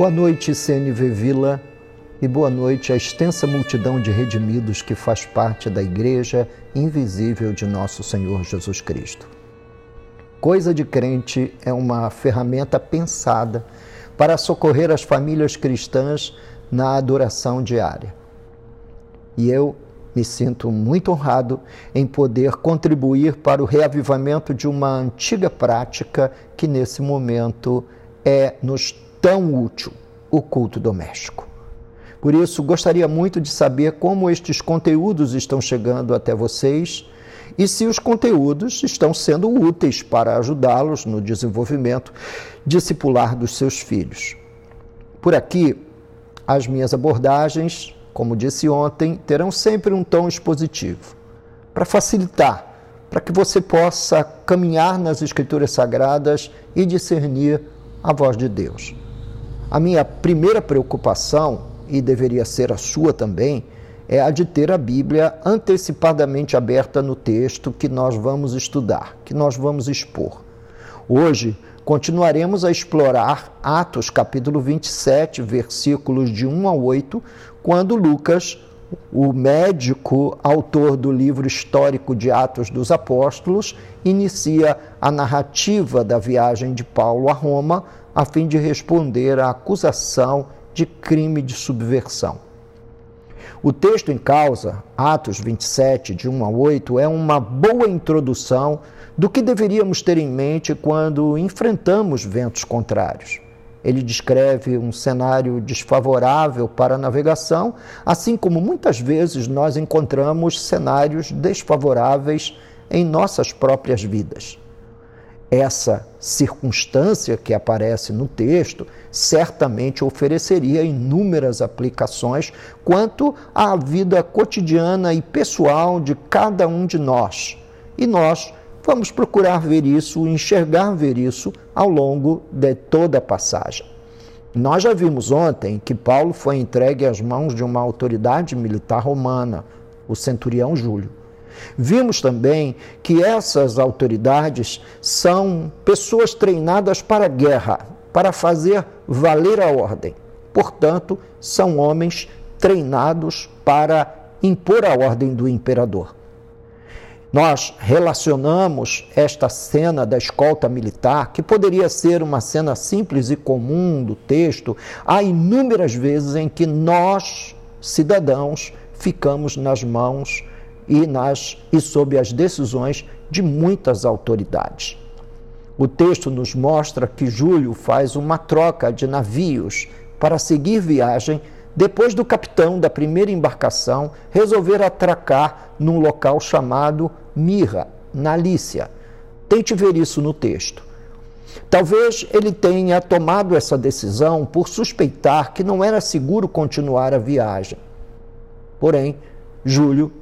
Boa noite, CNV Vila, e boa noite à extensa multidão de redimidos que faz parte da Igreja Invisível de Nosso Senhor Jesus Cristo. Coisa de Crente é uma ferramenta pensada para socorrer as famílias cristãs na adoração diária. E eu me sinto muito honrado em poder contribuir para o reavivamento de uma antiga prática que nesse momento é nos tão útil o culto doméstico. Por isso, gostaria muito de saber como estes conteúdos estão chegando até vocês e se os conteúdos estão sendo úteis para ajudá-los no desenvolvimento discipular dos seus filhos. Por aqui, as minhas abordagens, como disse ontem, terão sempre um tom expositivo, para facilitar, para que você possa caminhar nas Escrituras Sagradas e discernir a voz de Deus. A minha primeira preocupação, e deveria ser a sua também, é a de ter a Bíblia antecipadamente aberta no texto que nós vamos estudar, que nós vamos expor. Hoje, continuaremos a explorar Atos capítulo 27, versículos de 1 a 8, quando Lucas, o médico autor do livro histórico de Atos dos Apóstolos, inicia a narrativa da viagem de Paulo a Roma a fim de responder à acusação de crime de subversão. O texto em causa, Atos 27, de 1 a 8, é uma boa introdução do que deveríamos ter em mente quando enfrentamos ventos contrários. Ele descreve um cenário desfavorável para a navegação, assim como muitas vezes nós encontramos cenários desfavoráveis em nossas próprias vidas essa circunstância que aparece no texto certamente ofereceria inúmeras aplicações quanto à vida cotidiana e pessoal de cada um de nós. E nós vamos procurar ver isso, enxergar ver isso ao longo de toda a passagem. Nós já vimos ontem que Paulo foi entregue às mãos de uma autoridade militar romana, o centurião Júlio. Vimos também que essas autoridades são pessoas treinadas para a guerra, para fazer valer a ordem. Portanto, são homens treinados para impor a ordem do imperador. Nós relacionamos esta cena da escolta militar, que poderia ser uma cena simples e comum do texto, a inúmeras vezes em que nós, cidadãos, ficamos nas mãos e, nas, e sob as decisões de muitas autoridades. O texto nos mostra que Júlio faz uma troca de navios para seguir viagem depois do capitão da primeira embarcação resolver atracar num local chamado Mirra, na Lícia. Tente ver isso no texto. Talvez ele tenha tomado essa decisão por suspeitar que não era seguro continuar a viagem. Porém, Júlio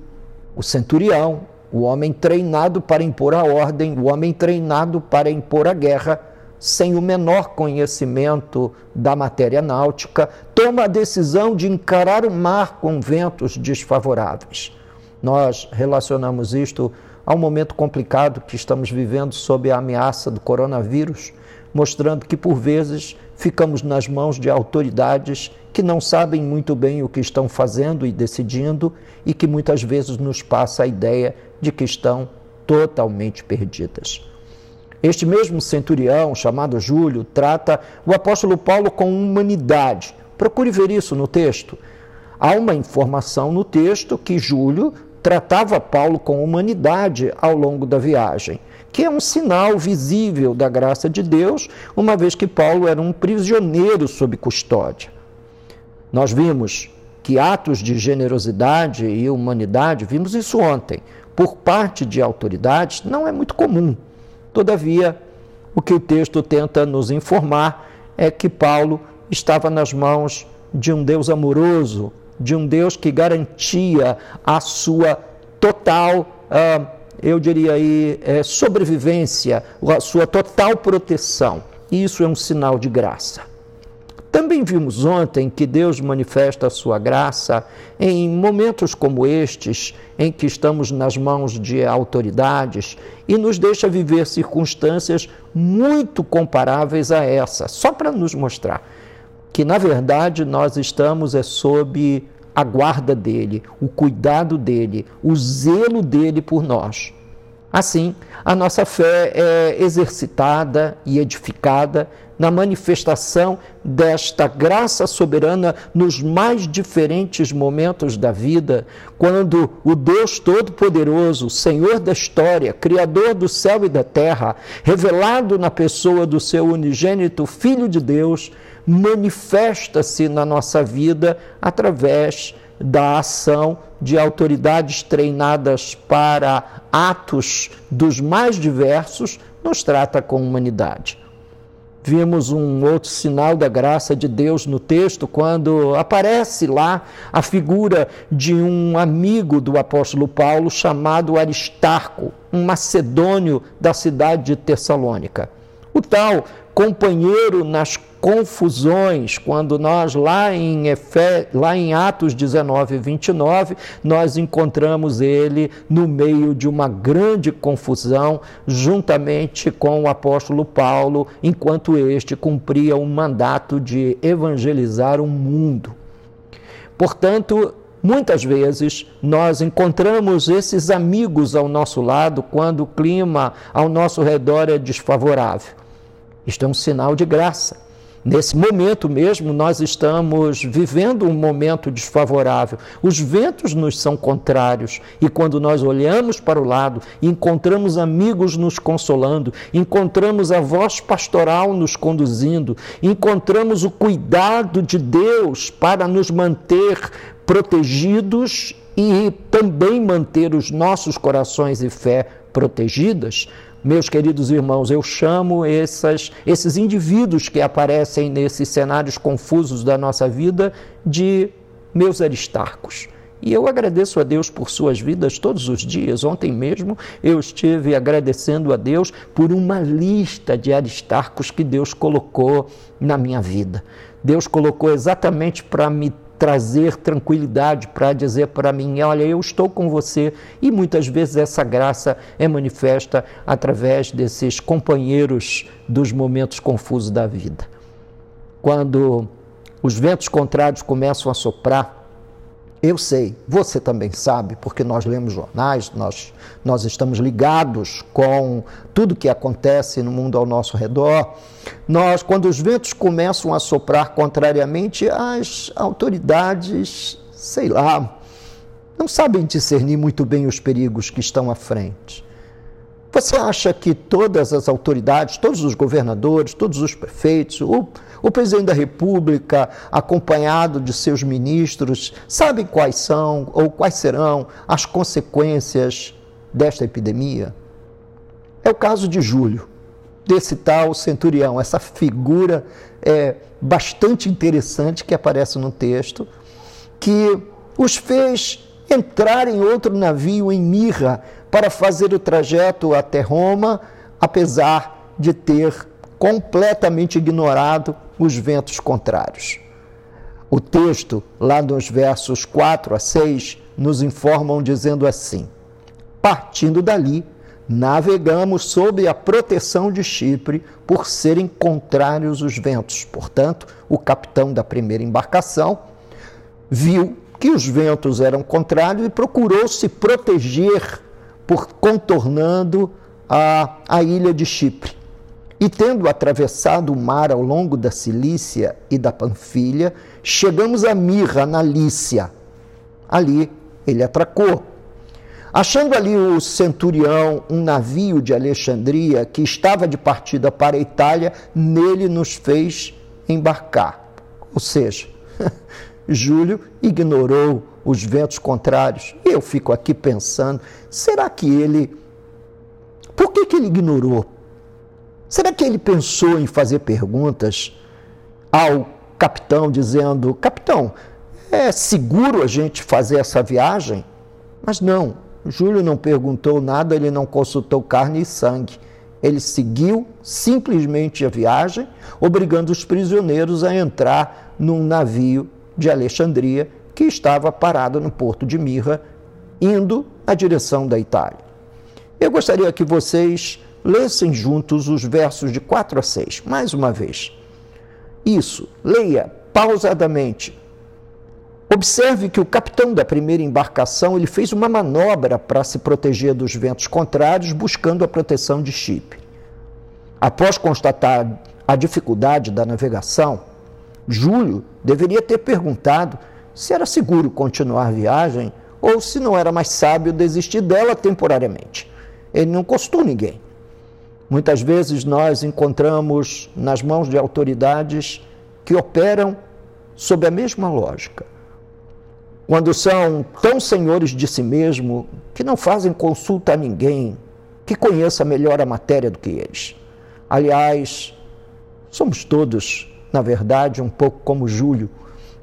o centurião, o homem treinado para impor a ordem, o homem treinado para impor a guerra, sem o menor conhecimento da matéria náutica, toma a decisão de encarar o mar com ventos desfavoráveis. Nós relacionamos isto ao momento complicado que estamos vivendo sob a ameaça do coronavírus, mostrando que por vezes ficamos nas mãos de autoridades que não sabem muito bem o que estão fazendo e decidindo e que muitas vezes nos passa a ideia de que estão totalmente perdidas. Este mesmo centurião, chamado Júlio, trata o apóstolo Paulo com humanidade. Procure ver isso no texto. Há uma informação no texto que Júlio tratava Paulo com humanidade ao longo da viagem que é um sinal visível da graça de Deus, uma vez que Paulo era um prisioneiro sob custódia. Nós vimos que atos de generosidade e humanidade, vimos isso ontem, por parte de autoridades, não é muito comum. Todavia, o que o texto tenta nos informar é que Paulo estava nas mãos de um Deus amoroso, de um Deus que garantia a sua total uh, eu diria aí, é, sobrevivência, a sua total proteção. E isso é um sinal de graça. Também vimos ontem que Deus manifesta a sua graça em momentos como estes, em que estamos nas mãos de autoridades e nos deixa viver circunstâncias muito comparáveis a essa, só para nos mostrar. que na verdade nós estamos é sob a guarda dele, o cuidado dele, o zelo dele por nós. Assim, a nossa fé é exercitada e edificada na manifestação desta graça soberana nos mais diferentes momentos da vida, quando o Deus Todo-Poderoso, Senhor da história, Criador do céu e da terra, revelado na pessoa do seu unigênito Filho de Deus, manifesta-se na nossa vida através da ação de autoridades treinadas para atos dos mais diversos, nos trata com humanidade. Vimos um outro sinal da graça de Deus no texto, quando aparece lá a figura de um amigo do apóstolo Paulo chamado Aristarco, um macedônio da cidade de Tessalônica. O tal companheiro nas confusões, quando nós lá em, Efe, lá em Atos 19, 29, nós encontramos ele no meio de uma grande confusão, juntamente com o apóstolo Paulo, enquanto este cumpria o um mandato de evangelizar o mundo. Portanto, Muitas vezes nós encontramos esses amigos ao nosso lado quando o clima ao nosso redor é desfavorável. Isto é um sinal de graça. Nesse momento mesmo, nós estamos vivendo um momento desfavorável. Os ventos nos são contrários e quando nós olhamos para o lado, encontramos amigos nos consolando, encontramos a voz pastoral nos conduzindo, encontramos o cuidado de Deus para nos manter protegidos e também manter os nossos corações e fé protegidas meus queridos irmãos, eu chamo essas, esses indivíduos que aparecem nesses cenários confusos da nossa vida de meus aristarcos. E eu agradeço a Deus por suas vidas todos os dias. Ontem mesmo eu estive agradecendo a Deus por uma lista de aristarcos que Deus colocou na minha vida. Deus colocou exatamente para me trazer tranquilidade para dizer para mim: olha, eu estou com você. E muitas vezes essa graça é manifesta através desses companheiros dos momentos confusos da vida. Quando os ventos contrários começam a soprar, eu sei, você também sabe, porque nós lemos jornais, nós, nós estamos ligados com tudo que acontece no mundo ao nosso redor. Nós, quando os ventos começam a soprar contrariamente, as autoridades, sei lá, não sabem discernir muito bem os perigos que estão à frente. Você acha que todas as autoridades, todos os governadores, todos os prefeitos, o o presidente da República, acompanhado de seus ministros, sabem quais são ou quais serão as consequências desta epidemia? É o caso de Júlio, desse tal centurião, essa figura é, bastante interessante que aparece no texto, que os fez entrar em outro navio em Mirra para fazer o trajeto até Roma, apesar de ter completamente ignorado os ventos contrários. O texto, lá nos versos 4 a 6, nos informam dizendo assim: Partindo dali, navegamos sob a proteção de Chipre por serem contrários os ventos. Portanto, o capitão da primeira embarcação viu que os ventos eram contrários e procurou se proteger por contornando a, a ilha de Chipre. E tendo atravessado o mar ao longo da Cilícia e da Panfilha, chegamos a Mirra, na Lícia. Ali ele atracou. Achando ali o centurião um navio de Alexandria que estava de partida para a Itália, nele nos fez embarcar. Ou seja, Júlio ignorou os ventos contrários. Eu fico aqui pensando, será que ele. Por que, que ele ignorou? Será que ele pensou em fazer perguntas ao capitão, dizendo: Capitão, é seguro a gente fazer essa viagem? Mas não, Júlio não perguntou nada, ele não consultou carne e sangue. Ele seguiu simplesmente a viagem, obrigando os prisioneiros a entrar num navio de Alexandria que estava parado no porto de Mirra, indo na direção da Itália. Eu gostaria que vocês lessem juntos os versos de 4 a 6, mais uma vez. isso, leia pausadamente. Observe que o capitão da primeira embarcação ele fez uma manobra para se proteger dos ventos contrários, buscando a proteção de Chipre. Após constatar a dificuldade da navegação, Júlio deveria ter perguntado se era seguro continuar a viagem ou se não era mais sábio desistir dela temporariamente. Ele não custou ninguém. Muitas vezes nós encontramos nas mãos de autoridades que operam sob a mesma lógica quando são tão senhores de si mesmo que não fazem consulta a ninguém que conheça melhor a matéria do que eles. Aliás, somos todos, na verdade, um pouco como Júlio,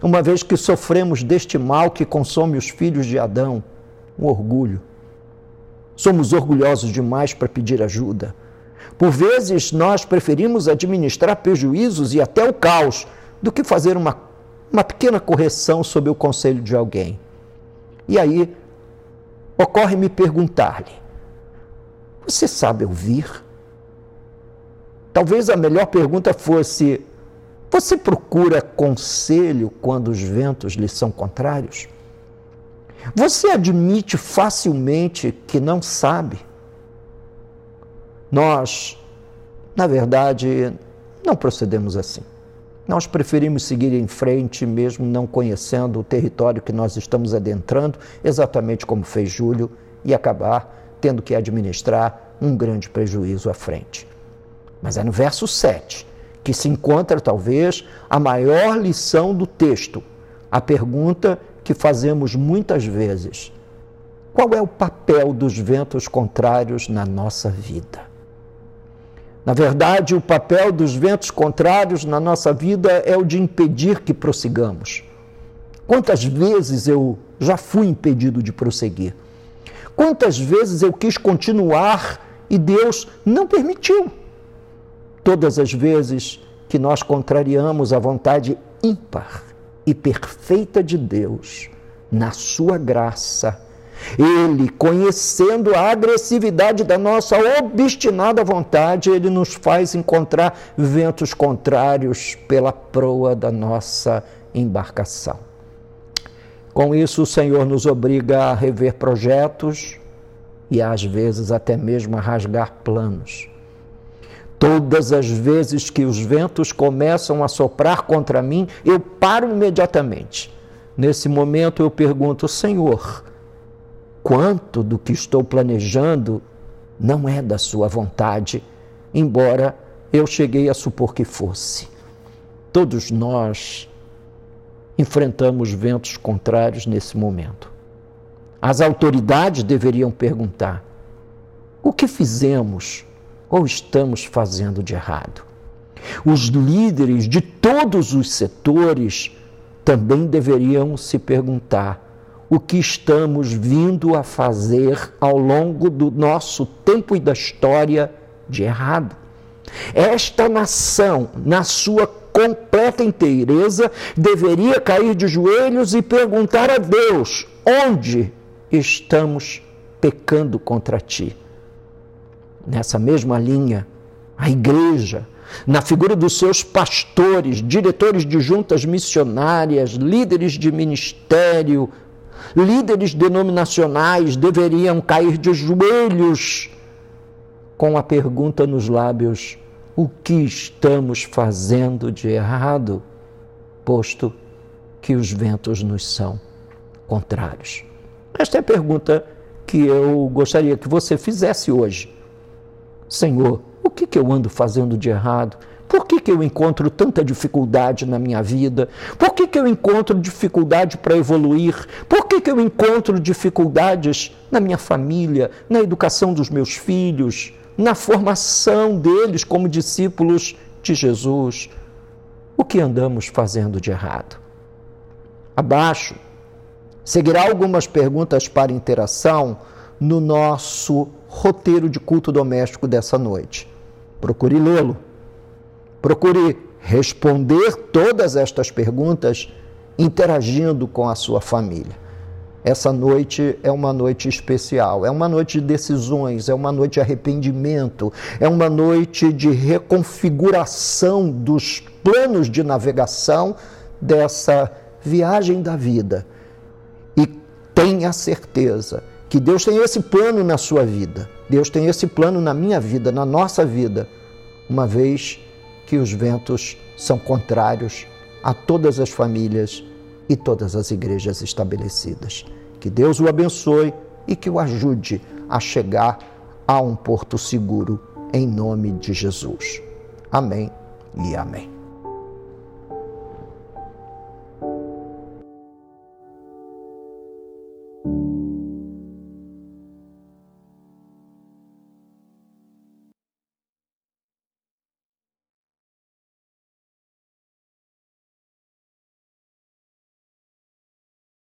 uma vez que sofremos deste mal que consome os filhos de Adão, o orgulho. Somos orgulhosos demais para pedir ajuda. Por vezes, nós preferimos administrar prejuízos e até o caos do que fazer uma uma pequena correção sob o conselho de alguém. E aí, ocorre-me perguntar-lhe: Você sabe ouvir? Talvez a melhor pergunta fosse: Você procura conselho quando os ventos lhe são contrários? Você admite facilmente que não sabe? Nós, na verdade, não procedemos assim. Nós preferimos seguir em frente, mesmo não conhecendo o território que nós estamos adentrando, exatamente como fez Júlio, e acabar tendo que administrar um grande prejuízo à frente. Mas é no verso 7 que se encontra, talvez, a maior lição do texto, a pergunta que fazemos muitas vezes: qual é o papel dos ventos contrários na nossa vida? Na verdade, o papel dos ventos contrários na nossa vida é o de impedir que prossigamos. Quantas vezes eu já fui impedido de prosseguir? Quantas vezes eu quis continuar e Deus não permitiu? Todas as vezes que nós contrariamos a vontade ímpar e perfeita de Deus, na Sua graça, ele, conhecendo a agressividade da nossa obstinada vontade, ele nos faz encontrar ventos contrários pela proa da nossa embarcação. Com isso, o Senhor nos obriga a rever projetos e às vezes até mesmo a rasgar planos. Todas as vezes que os ventos começam a soprar contra mim, eu paro imediatamente. Nesse momento eu pergunto, Senhor, quanto do que estou planejando não é da sua vontade, embora eu cheguei a supor que fosse. Todos nós enfrentamos ventos contrários nesse momento. As autoridades deveriam perguntar: o que fizemos ou estamos fazendo de errado? Os líderes de todos os setores também deveriam se perguntar: o que estamos vindo a fazer ao longo do nosso tempo e da história de errado. Esta nação, na sua completa inteireza, deveria cair de joelhos e perguntar a Deus: onde estamos pecando contra ti? Nessa mesma linha, a igreja, na figura dos seus pastores, diretores de juntas missionárias, líderes de ministério, líderes denominacionais deveriam cair de joelhos com a pergunta nos lábios: o que estamos fazendo de errado, posto que os ventos nos são contrários? Esta é a pergunta que eu gostaria que você fizesse hoje. Senhor, o que, que eu ando fazendo de errado? Por que, que eu encontro tanta dificuldade na minha vida? Por que, que eu encontro dificuldade para evoluir? Por que, que eu encontro dificuldades na minha família, na educação dos meus filhos, na formação deles como discípulos de Jesus? O que andamos fazendo de errado? Abaixo, seguirá algumas perguntas para interação no nosso roteiro de culto doméstico dessa noite. Procure lê-lo. Procure responder todas estas perguntas interagindo com a sua família. essa noite é uma noite especial, é uma noite de decisões, é uma noite de arrependimento, é uma noite de reconfiguração dos planos de navegação dessa viagem da vida. E tenha certeza que Deus tem esse plano na sua vida, Deus tem esse plano na minha vida, na nossa vida, uma vez que os ventos são contrários a todas as famílias e todas as igrejas estabelecidas. Que Deus o abençoe e que o ajude a chegar a um porto seguro, em nome de Jesus. Amém e amém.